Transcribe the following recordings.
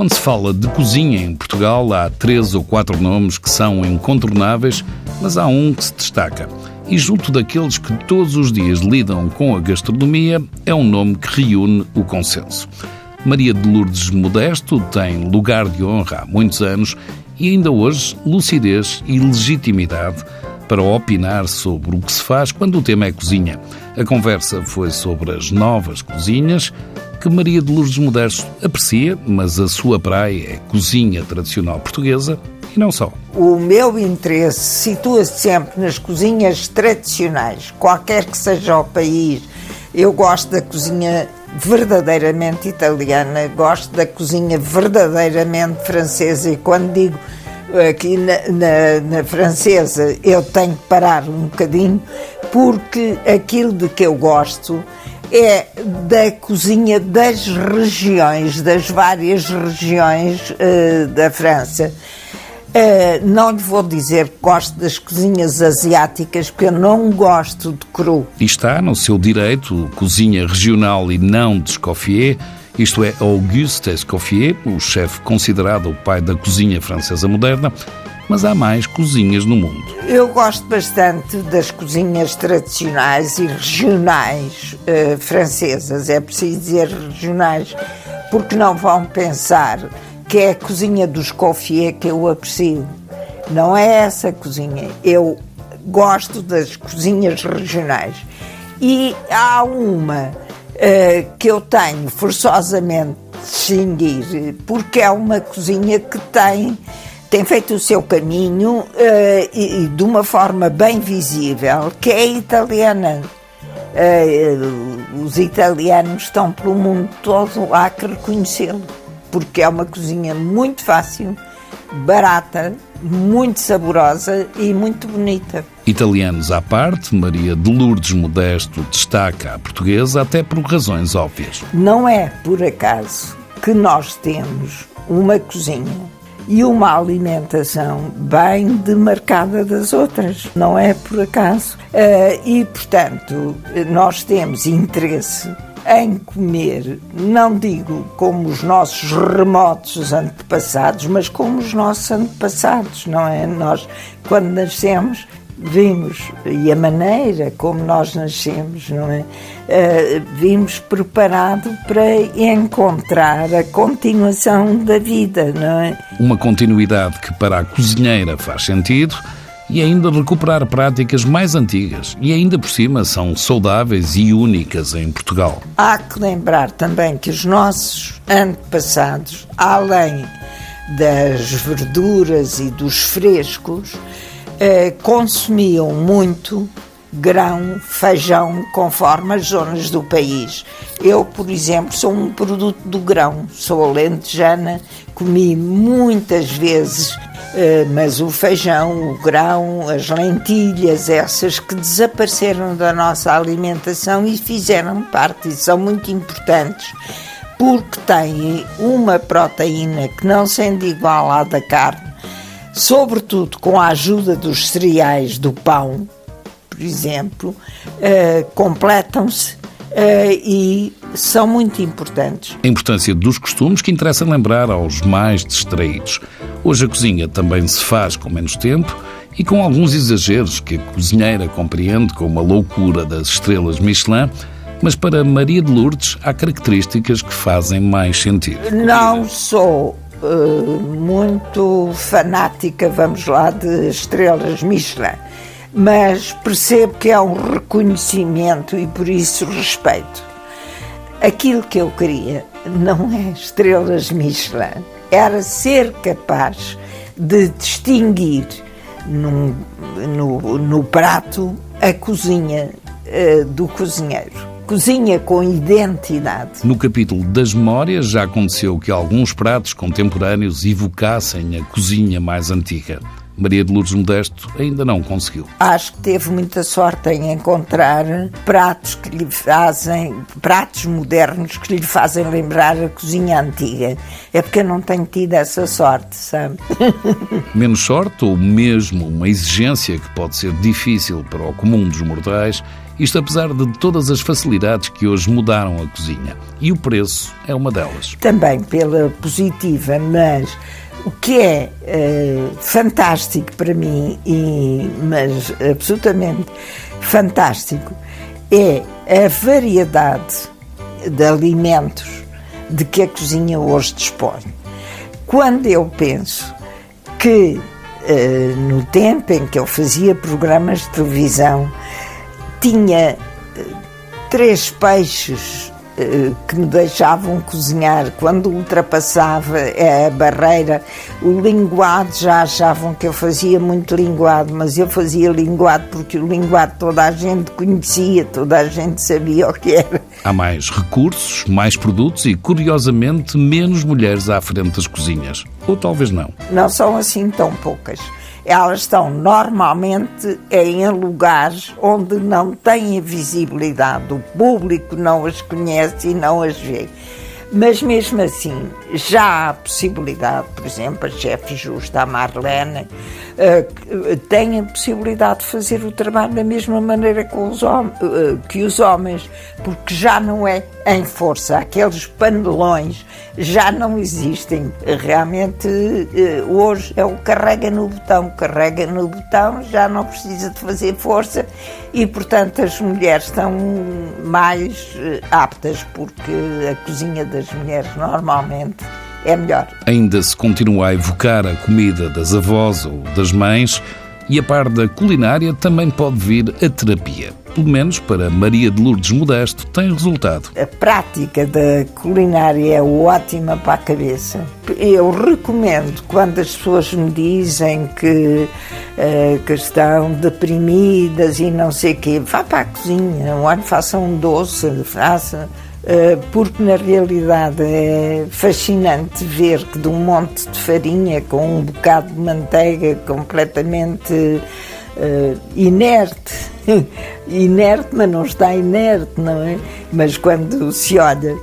Quando se fala de cozinha em Portugal, há três ou quatro nomes que são incontornáveis, mas há um que se destaca. E junto daqueles que todos os dias lidam com a gastronomia, é um nome que reúne o consenso. Maria de Lourdes Modesto tem lugar de honra há muitos anos e ainda hoje lucidez e legitimidade para opinar sobre o que se faz quando o tema é cozinha. A conversa foi sobre as novas cozinhas, que Maria de Lourdes Modesto aprecia, mas a sua praia é cozinha tradicional portuguesa e não só. O meu interesse situa-se sempre nas cozinhas tradicionais, qualquer que seja o país. Eu gosto da cozinha verdadeiramente italiana, gosto da cozinha verdadeiramente francesa e quando digo aqui na, na, na, francesa eu tenho que parar um bocadinho porque aquilo de que eu gosto é da cozinha das regiões, das várias regiões uh, da França. Uh, não lhe vou dizer que gosto das cozinhas asiáticas, porque eu não gosto de cru. E está no seu direito, cozinha regional e não de Escoffier, isto é, Auguste Escoffier, o chefe considerado o pai da cozinha francesa moderna, mas há mais cozinhas no mundo. Eu gosto bastante das cozinhas tradicionais e regionais uh, francesas. É preciso dizer regionais, porque não vão pensar que é a cozinha dos Coffier que eu aprecio. Não é essa cozinha. Eu gosto das cozinhas regionais. E há uma uh, que eu tenho forçosamente de distinguir, porque é uma cozinha que tem tem feito o seu caminho uh, e, e, de uma forma bem visível, que é italiana. Uh, os italianos estão pelo mundo todo, que reconhecê-lo, porque é uma cozinha muito fácil, barata, muito saborosa e muito bonita. Italianos à parte, Maria de Lourdes Modesto destaca a portuguesa até por razões óbvias. Não é por acaso que nós temos uma cozinha e uma alimentação bem demarcada das outras, não é por acaso. Uh, e, portanto, nós temos interesse em comer, não digo como os nossos remotos antepassados, mas como os nossos antepassados, não é? Nós, quando nascemos, vimos, e a maneira como nós nascemos, não é? Uh, vimos preparado para encontrar a continuação da vida, não é? Uma continuidade que para a cozinheira faz sentido e ainda recuperar práticas mais antigas e ainda por cima são saudáveis e únicas em Portugal. Há que lembrar também que os nossos antepassados, além das verduras e dos frescos, eh, consumiam muito grão, feijão, conforme as zonas do país. Eu, por exemplo, sou um produto do grão, sou alentejana, comi muitas vezes, eh, mas o feijão, o grão, as lentilhas, essas que desapareceram da nossa alimentação e fizeram parte e são muito importantes porque têm uma proteína que não sendo igual à da carne, sobretudo com a ajuda dos cereais do pão, por exemplo, uh, completam-se uh, e são muito importantes. A importância dos costumes que interessa lembrar aos mais distraídos. Hoje a cozinha também se faz com menos tempo e com alguns exageros que a cozinheira compreende como a loucura das estrelas Michelin, mas para Maria de Lourdes há características que fazem mais sentido. Não sou uh, muito fanática, vamos lá, de estrelas Michelin, mas percebo que é um reconhecimento e por isso respeito. Aquilo que eu queria não é estrelas Michelin, era ser capaz de distinguir no, no, no prato a cozinha uh, do cozinheiro cozinha com identidade. No capítulo das memórias já aconteceu que alguns pratos contemporâneos evocassem a cozinha mais antiga. Maria de Lourdes Modesto ainda não conseguiu. Acho que teve muita sorte em encontrar pratos que lhe fazem, pratos modernos que lhe fazem lembrar a cozinha antiga. É porque eu não tenho tido essa sorte, sabe? Menos sorte ou mesmo uma exigência que pode ser difícil para o comum dos mortais Isto apesar de todas as facilidades que hoje mudaram a cozinha. E o preço é uma delas. Também pela positiva, mas o que é uh, fantástico para mim, e, mas absolutamente fantástico, é a variedade de alimentos de que a cozinha hoje dispõe. Quando eu penso que uh, no tempo em que eu fazia programas de televisão, tinha uh, três peixes eh, que me deixavam cozinhar. Quando ultrapassava a barreira, o linguado já achavam que eu fazia muito linguado, mas eu fazia linguado porque o linguado toda a gente conhecia, toda a gente sabia o que era. Há mais recursos, mais produtos e, curiosamente, menos mulheres à frente das cozinhas. Ou talvez não. Não são assim tão poucas elas estão normalmente em lugares onde não têm visibilidade, o público não as conhece e não as vê. Mas mesmo assim, já há possibilidade, por exemplo, a chefe justa, a Marlene, uh, tem a possibilidade de fazer o trabalho da mesma maneira que os, uh, que os homens, porque já não é em força. Aqueles panelões já não existem. Realmente, hoje é o carrega no botão, carrega no botão, já não precisa de fazer força e, portanto, as mulheres estão mais aptas, porque a cozinha das mulheres normalmente é melhor. Ainda se continua a evocar a comida das avós ou das mães e a par da culinária também pode vir a terapia. Pelo menos para Maria de Lourdes Modesto tem resultado. A prática da culinária é ótima para a cabeça. Eu recomendo quando as pessoas me dizem que, uh, que estão deprimidas e não sei o quê, vá para a cozinha, olha, faça um doce, faça porque na realidade é fascinante ver que de um monte de farinha com um bocado de manteiga completamente uh, inerte, inerte, mas não está inerte, não é? Mas quando se olha, uh,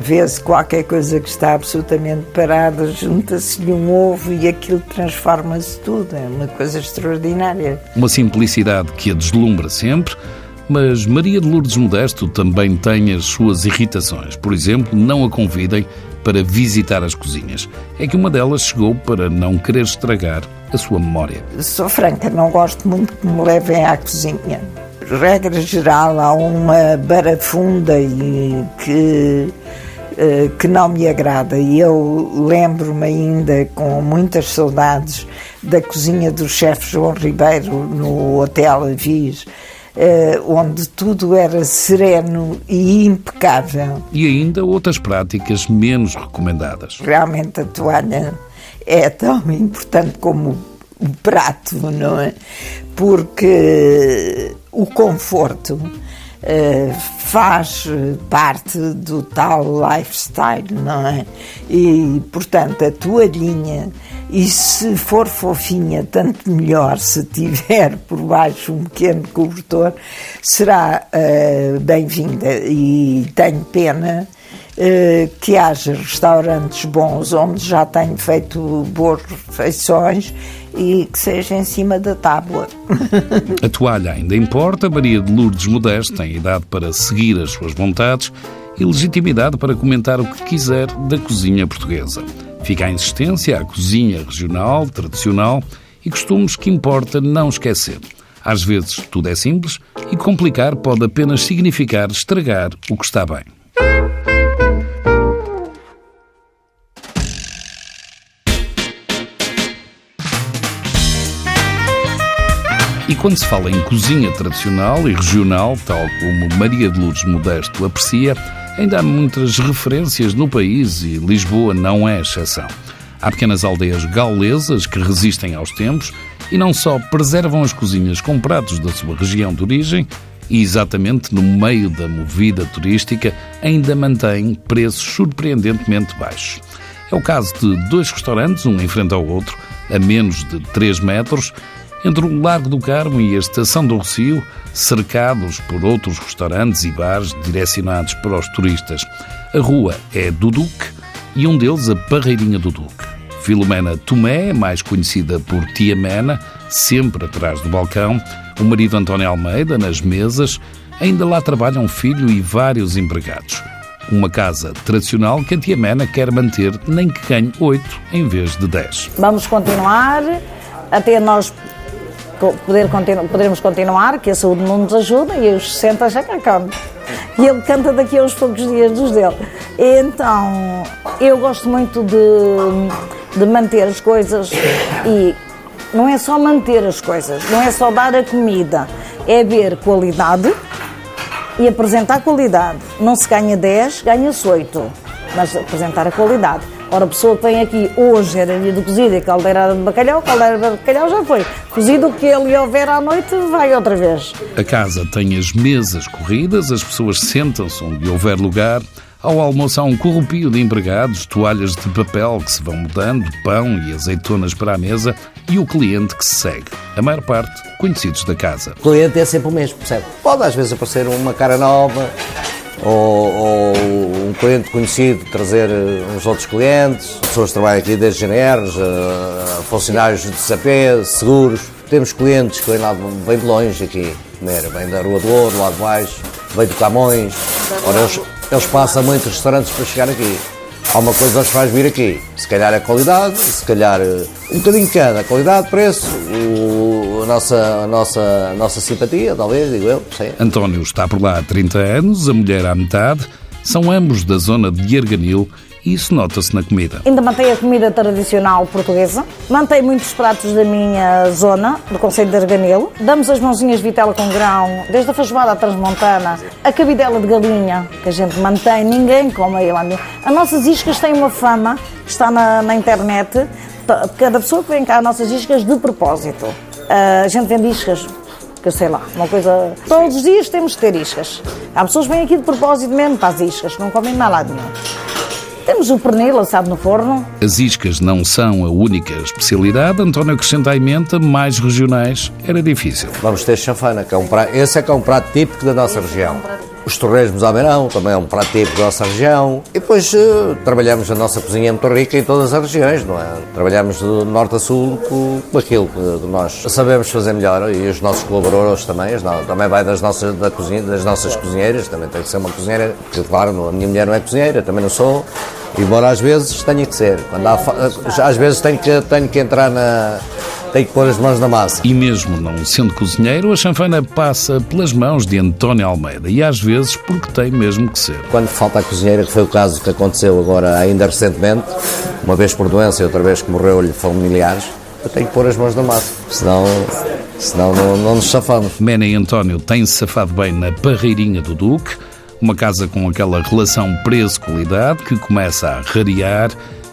vê-se qualquer coisa que está absolutamente parada, junta-se-lhe um ovo e aquilo transforma-se tudo. É uma coisa extraordinária. Uma simplicidade que a deslumbra sempre mas Maria de Lourdes Modesto também tem as suas irritações. Por exemplo, não a convidem para visitar as cozinhas. É que uma delas chegou para não querer estragar a sua memória. Sou franca, não gosto muito que me levem à cozinha. Regra geral, há uma barafunda e que eh, que não me agrada e eu lembro-me ainda com muitas saudades da cozinha do chefe João Ribeiro no Hotel Avis onde tudo era sereno e impecável. E ainda outras práticas menos recomendadas. Realmente a toalha é tão importante como o prato, não é? Porque o conforto uh, faz parte do tal lifestyle, não é? E, portanto, a toalhinha e se for fofinha, tanto melhor. Se tiver por baixo um pequeno cobertor, será uh, bem-vinda. E tenho pena uh, que haja restaurantes bons onde já tenho feito boas refeições e que seja em cima da tábua. A toalha ainda importa. Maria de Lourdes Modesto tem idade para seguir as suas vontades e legitimidade para comentar o que quiser da cozinha portuguesa. Fica a insistência à cozinha regional, tradicional e costumes que importa não esquecer. Às vezes tudo é simples e complicar pode apenas significar estragar o que está bem. E quando se fala em cozinha tradicional e regional, tal como Maria de Lourdes Modesto aprecia, Ainda há muitas referências no país e Lisboa não é exceção. Há pequenas aldeias gaulesas que resistem aos tempos e não só preservam as cozinhas com pratos da sua região de origem, e exatamente no meio da movida turística ainda mantêm preços surpreendentemente baixos. É o caso de dois restaurantes, um em frente ao outro, a menos de 3 metros, entre o Largo do Carmo e a Estação do Rocio, cercados por outros restaurantes e bares direcionados para os turistas. A rua é do Duque e um deles a Parreirinha do Duque. Filomena Tomé, mais conhecida por Tia Mena, sempre atrás do balcão, O marido António Almeida, nas mesas, ainda lá trabalha um filho e vários empregados. Uma casa tradicional que a tia Mena quer manter, nem que ganhe oito em vez de dez. Vamos continuar até nós poder continu continuar, que a saúde não nos ajuda e os 60 já cá canta. E ele canta daqui a uns poucos dias dos dele. Então, eu gosto muito de, de manter as coisas e não é só manter as coisas, não é só dar a comida, é ver qualidade e apresentar qualidade. Não se ganha 10, ganha-se 8, mas apresentar a qualidade. Ora, a pessoa que vem aqui hoje era dia de cozida e caldeirada de bacalhau, caldeirada de bacalhau já foi. Cozido o que ele houver à noite, vai outra vez. A casa tem as mesas corridas, as pessoas sentam-se onde houver lugar. Ao almoço há um corrupio de empregados, toalhas de papel que se vão mudando, pão e azeitonas para a mesa e o cliente que se segue. A maior parte, conhecidos da casa. O cliente é sempre o mesmo, percebe? Pode às vezes aparecer uma cara nova, ou, ou, um cliente conhecido trazer eh, uns outros clientes, pessoas que trabalham aqui desde GNRs, uh, funcionários de SAP, seguros. Temos clientes que vêm, lá, vêm de longe aqui, vêm da Rua do Ouro, lá de baixo, vêm do Camões. Ora, eles, eles passam muitos restaurantes para chegar aqui. Há uma coisa que os faz vir aqui. Se calhar a qualidade, se calhar eh, um bocadinho de cada. Qualidade, preço, o, a, nossa, a, nossa, a nossa simpatia, talvez, digo eu. Sei. António está por lá há 30 anos, a mulher à metade. São ambos da zona de Arganil isso nota-se na comida. Ainda mantém a comida tradicional portuguesa, mantém muitos pratos da minha zona, do Conselho de Arganelo. Damos as mãozinhas de vitela com grão, desde a feijoada à transmontana, a cabidela de galinha, que a gente mantém, ninguém come aí lá. As nossas iscas têm uma fama, está na, na internet, cada pessoa que vem cá, as nossas iscas de propósito. A gente vende iscas que eu sei lá, uma coisa. Todos os dias temos que ter iscas. Há pessoas que vêm aqui de propósito mesmo para as iscas, não comem nada nenhum. Temos o pernil assado no forno. As iscas não são a única especialidade. António acrescenta à emenda, mais regionais era difícil. Vamos ter chanfana, que é um prato, esse é que é um prato típico da nossa região. Os torresmos à beirão também é um prato típico da nossa região. E depois uh, trabalhamos a nossa cozinha é muito rica em todas as regiões, não é? Trabalhamos do norte a sul com, aquilo que nós sabemos fazer melhor e os nossos colaboradores também, também vai das nossas, da cozinha, das nossas cozinheiras, também tem que ser uma cozinheira, porque claro, a minha mulher não é cozinheira, também não sou, embora às vezes tenha que ser. Quando há, às vezes tenho que, tenho que entrar na tem que pôr as mãos na massa. E mesmo não sendo cozinheiro, a chanfana passa pelas mãos de António Almeida e às vezes porque tem mesmo que ser. Quando falta a cozinheira, que foi o caso que aconteceu agora ainda recentemente, uma vez por doença e outra vez que morreu-lhe familiares, eu tenho que pôr as mãos na massa, senão senão não, não nos safamos. Mena e António têm-se safado bem na Parreirinha do Duque, uma casa com aquela relação preço-qualidade que começa a rarear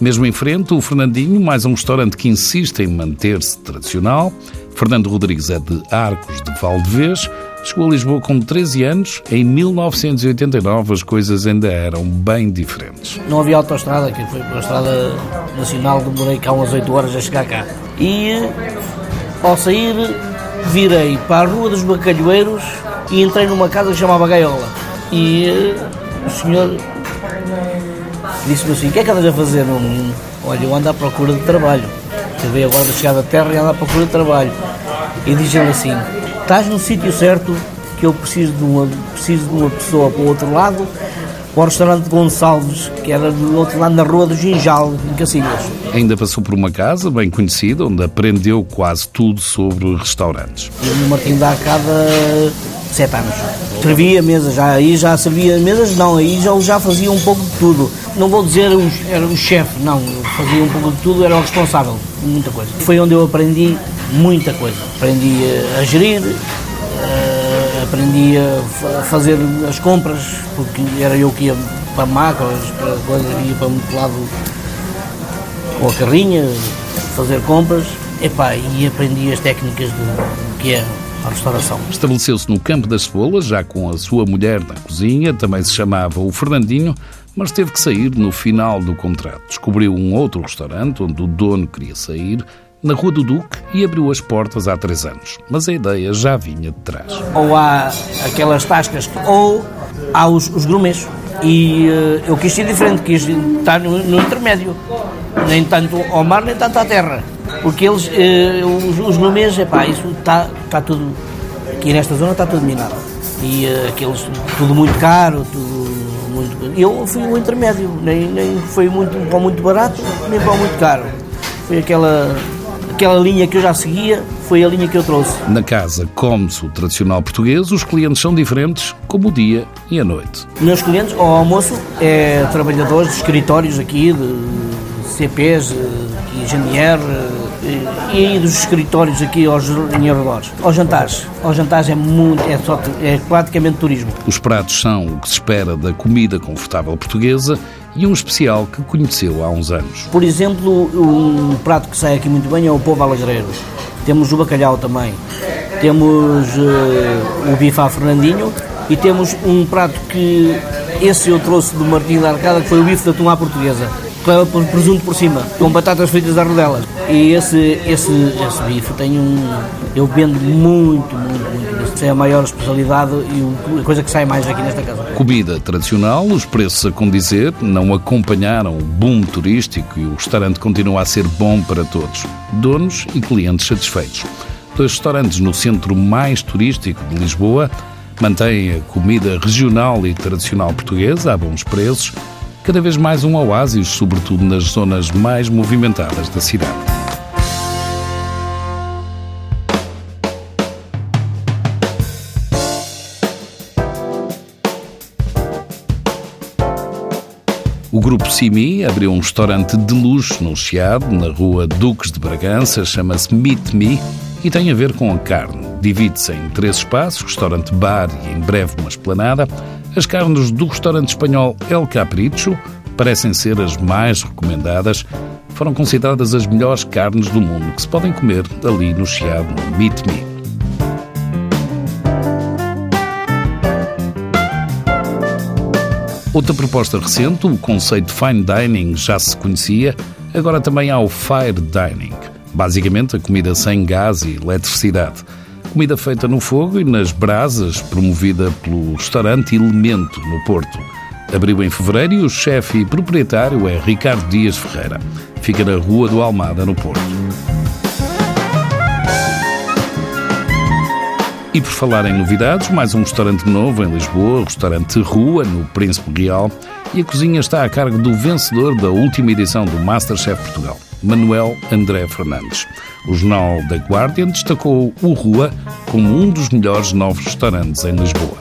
mesmo em frente, o Fernandinho, mais um restaurante que insiste em manter-se tradicional. Fernando Rodrigues é de Arcos de Valdevez. Chegou a Lisboa com 13 anos. Em 1989 as coisas ainda eram bem diferentes. Não havia autoestrada, que foi a estrada nacional, demorei cá umas 8 horas a chegar cá. E ao sair virei para a Rua dos Bacalhoeiros e entrei numa casa que chamava Gaiola. E eh, o senhor disse-me assim: O que é que andas a fazer? Não, olha, eu ando à procura de trabalho. Veio agora da chegada da terra e ando à procura de trabalho. E diz-lhe assim: Estás no sítio certo que eu preciso de, uma, preciso de uma pessoa para o outro lado, para o restaurante Gonçalves, que era do outro lado na rua do Ginjal, em Cacilhas. Ainda passou por uma casa bem conhecida, onde aprendeu quase tudo sobre restaurantes. Eu no Martim da Arcada, sete anos. Servia mesas, já, aí já servia mesas, não, aí já, já fazia um pouco de tudo não vou dizer era o chefe, não, fazia um pouco de tudo, era o responsável, muita coisa. Foi onde eu aprendi muita coisa. Aprendi a gerir, aprendi a fazer as compras, porque era eu que ia para macros, para coisas, ia para muito lado com a carrinha, fazer compras, epá, e aprendi as técnicas do que é a restauração. Estabeleceu-se no Campo das Cebolas, já com a sua mulher na cozinha, também se chamava o Fernandinho, mas teve que sair no final do contrato. Descobriu um outro restaurante onde o dono queria sair, na Rua do Duque, e abriu as portas há três anos. Mas a ideia já vinha de trás. Ou há aquelas tascas, ou há os, os grumês. E uh, eu quis ser diferente, quis estar no, no, intermédio. Nem tanto ao mar, nem tanto à terra. Porque eles, uh, os, os grumês, epá, isso está tá tudo aqui nesta zona está tudo minado. E uh, aqueles, tudo muito caro, tudo muito. Eu fui o intermédio, nem, nem foi muito, para muito barato, nem para muito caro. Foi aquela, aquela linha que eu já seguia, foi a linha que eu trouxe. Na casa come-se o tradicional português, os clientes são diferentes, como o dia e a noite. Meus clientes, ao almoço, é trabalhadores de escritórios aqui, de CPs, de GNR, e aí dos escritórios aqui aos em arredores. Aos jantares. Aos jantares é muito, é, só, é praticamente turismo. Os pratos são o que se espera da comida confortável portuguesa e um especial que conheceu há uns anos. Por exemplo, um prato que sai aqui muito bem é o povo alagreiro. Temos o bacalhau também. Temos uh, o bife à Fernandinho e temos um prato que esse eu trouxe do Martinho da Arcada, que foi o bife da tumá portuguesa por presunto por cima, com batatas fritas à rodelas. E esse, esse, esse bife tem um. Eu vendo muito, muito, muito. Essa é a maior especialidade e a coisa que sai mais aqui nesta casa. Comida tradicional, os preços a condizer, não acompanharam o boom turístico e o restaurante continua a ser bom para todos, donos e clientes satisfeitos. Dois restaurantes no centro mais turístico de Lisboa mantêm a comida regional e tradicional portuguesa a bons preços cada vez mais um oásis, sobretudo nas zonas mais movimentadas da cidade. O grupo Simi abriu um restaurante de luxo no Chiado, na rua Duques de Bragança, chama-se Meet Me e tem a ver com a carne. Divide-se em três espaços, restaurante bar e em breve uma esplanada. As carnes do restaurante espanhol El Capricho parecem ser as mais recomendadas. Foram consideradas as melhores carnes do mundo que se podem comer ali no Chiado Meet Me. Outra proposta recente, o conceito Fine Dining já se conhecia, agora também há o Fire Dining. Basicamente, a comida sem gás e eletricidade. Comida feita no fogo e nas brasas, promovida pelo restaurante Elemento, no Porto. Abriu em fevereiro e o chefe e proprietário é Ricardo Dias Ferreira. Fica na Rua do Almada, no Porto. E por falar em novidades, mais um restaurante novo em Lisboa, o restaurante Rua, no Príncipe Real, e a cozinha está a cargo do vencedor da última edição do Masterchef Portugal. Manuel André Fernandes. O jornal The Guardian destacou o Rua como um dos melhores novos restaurantes em Lisboa.